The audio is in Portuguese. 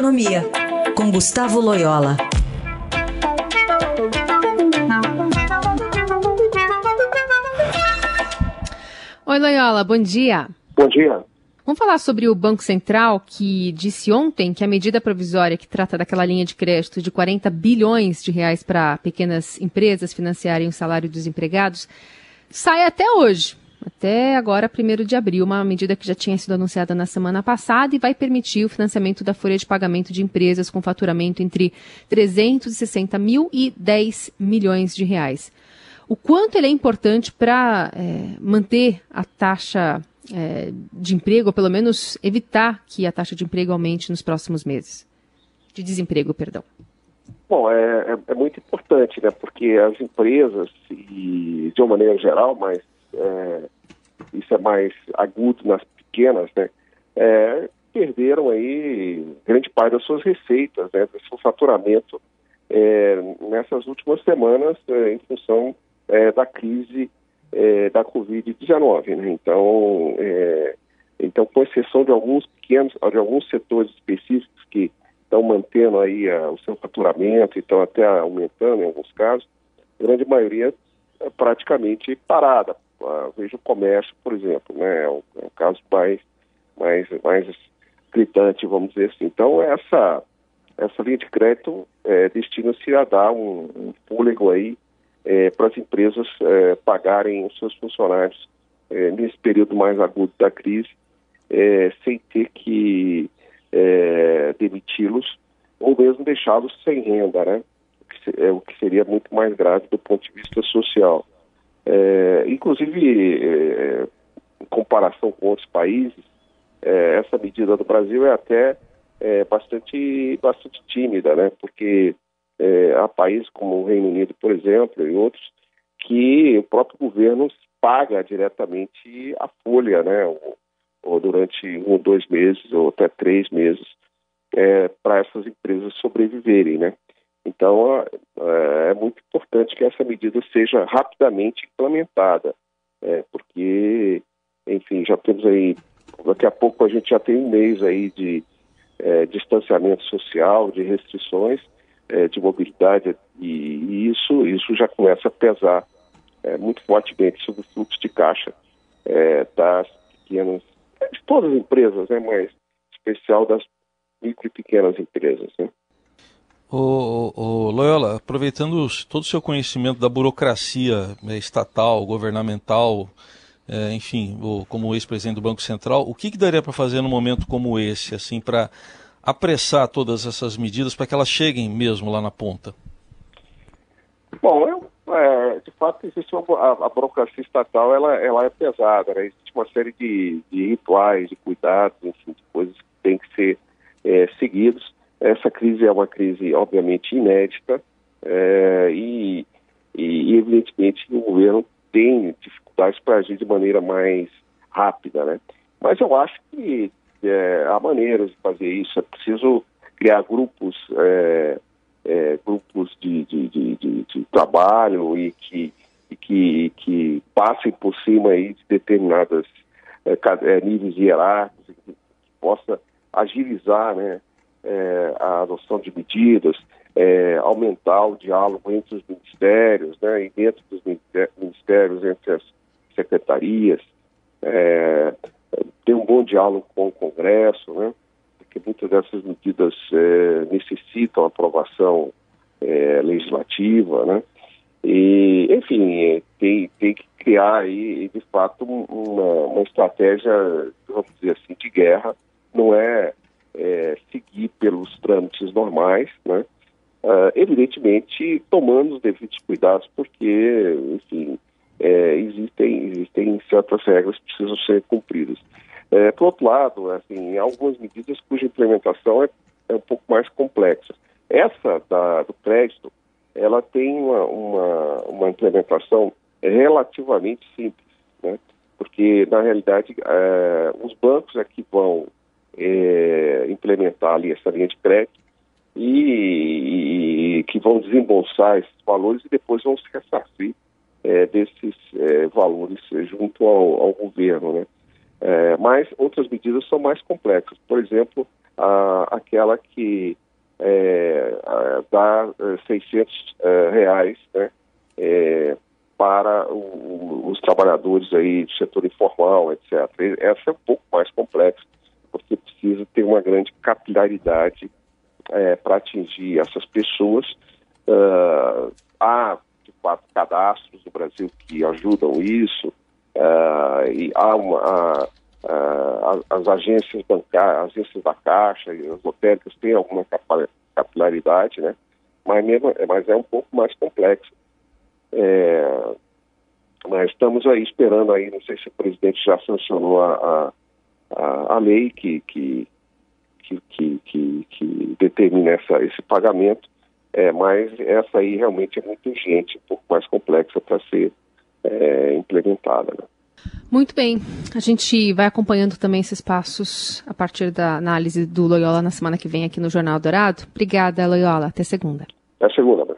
Economia, com Gustavo Loyola. Oi, Loyola, bom dia. Bom dia. Vamos falar sobre o Banco Central, que disse ontem que a medida provisória que trata daquela linha de crédito de 40 bilhões de reais para pequenas empresas financiarem o salário dos empregados sai até hoje, até agora, 1 de abril, uma medida que já tinha sido anunciada na semana passada e vai permitir o financiamento da folha de pagamento de empresas com faturamento entre 360 mil e 10 milhões de reais. O quanto ele é importante para é, manter a taxa é, de emprego, ou pelo menos evitar que a taxa de emprego aumente nos próximos meses. De desemprego, perdão. Bom, é, é, é muito importante, né? Porque as empresas, e de uma maneira geral, mas é, isso é mais agudo nas pequenas, né? É, perderam aí grande parte das suas receitas, né? Do seu faturamento é, nessas últimas semanas é, em função da crise é, da Covid-19. Né? Então, é, então, com exceção de alguns pequenos, de alguns setores específicos que estão mantendo aí a, o seu faturamento e estão até aumentando em alguns casos, a grande maioria é praticamente parada. Uh, veja o comércio, por exemplo, né? é, o, é o caso mais, mais, mais gritante, vamos dizer assim. Então, essa, essa linha de crédito é, destina-se a dar um, um fôlego aí é, para as empresas é, pagarem os seus funcionários é, nesse período mais agudo da crise, é, sem ter que é, demiti-los ou mesmo deixá-los sem renda, né? É o que seria muito mais grave do ponto de vista social. Inclusive, em comparação com outros países, essa medida do Brasil é até bastante, bastante tímida, né? Porque é, a países como o Reino Unido, por exemplo, e outros, que o próprio governo paga diretamente a folha, né, ou, ou durante um dois meses, ou até três meses, é, para essas empresas sobreviverem, né. Então, é, é, muito importante que essa medida seja rapidamente implementada, é, porque, enfim, já temos aí, daqui a pouco a gente já tem um mês aí de é, distanciamento social, de restrições, é, de mobilidade e, isso, isso já começa a pesar é, muito fortemente sobre o fluxo de caixa é, das pequenas, de todas as empresas, né, mas especial das micro e pequenas empresas. Né. O, o, Loyola, aproveitando todo o seu conhecimento da burocracia né, estatal, governamental, é, enfim, como ex-presidente do Banco Central, o que, que daria para fazer num momento como esse, assim, para apressar todas essas medidas para que elas cheguem mesmo lá na ponta? Bom, eu, é, de fato, existe uma, a, a, burocracia estatal ela, ela é pesada, né? existe uma série de, de rituais, de cuidados, enfim, de coisas que têm que ser é, seguidos. Essa crise é uma crise, obviamente, inédita é, e, e, evidentemente, o governo tem dificuldades para agir de maneira mais rápida, né? Mas eu acho que é, há maneiras de fazer isso. É preciso criar grupos, é, é, grupos de, de, de, de, trabalho e que, e que, que passem por cima aí de determinadas é, níveis hierárquicos, que possa agilizar né, é, a adoção de medidas, aumentar o diálogo entre os ministérios né, e dentro dos ministérios, entre as secretarias. É, ter um bom diálogo com o Congresso, né? porque muitas dessas medidas é, necessitam aprovação é, legislativa, né? E, enfim, é, tem, tem que criar aí, de fato, uma, uma estratégia, vamos dizer assim, de guerra, não é, é seguir pelos trâmites normais, né? Uh, evidentemente tomando os devidos cuidados, porque, enfim, é, existem, existem certas regras que precisam ser cumpridas. É, por outro lado, assim, algumas medidas cuja implementação é, é um pouco mais complexa. Essa da, do crédito, ela tem uma, uma, uma implementação relativamente simples, né? porque, na realidade, é, os bancos é que vão é, implementar ali essa linha de crédito e, e, que vão desembolsar esses valores e depois vão se ressarcir é, desses é, valores junto ao, ao governo, né? É, mas outras medidas são mais complexas. Por exemplo, a, aquela que é, dá 600 é, reais né, para o, os trabalhadores aí do setor informal, etc. Essa é um pouco mais complexa, precisa ter uma grande capilaridade é, para atingir essas pessoas. Uh, há, fato, cadastros no Brasil que ajudam isso, uh, e há uma, as agências bancárias, as agências da Caixa e as lotéricas têm alguma capilaridade, né? mas, mesmo, mas é um pouco mais complexo. É, mas estamos aí esperando aí, não sei se o presidente já sancionou a, a, a lei que, que, que, que, que, que determina essa, esse pagamento, é, mas essa aí realmente é muito urgente, um pouco mais complexa para ser é, implementada. Né? Muito bem. A gente vai acompanhando também esses passos a partir da análise do Loyola na semana que vem aqui no Jornal Dourado. Obrigada, Loyola. Até segunda. Até segunda,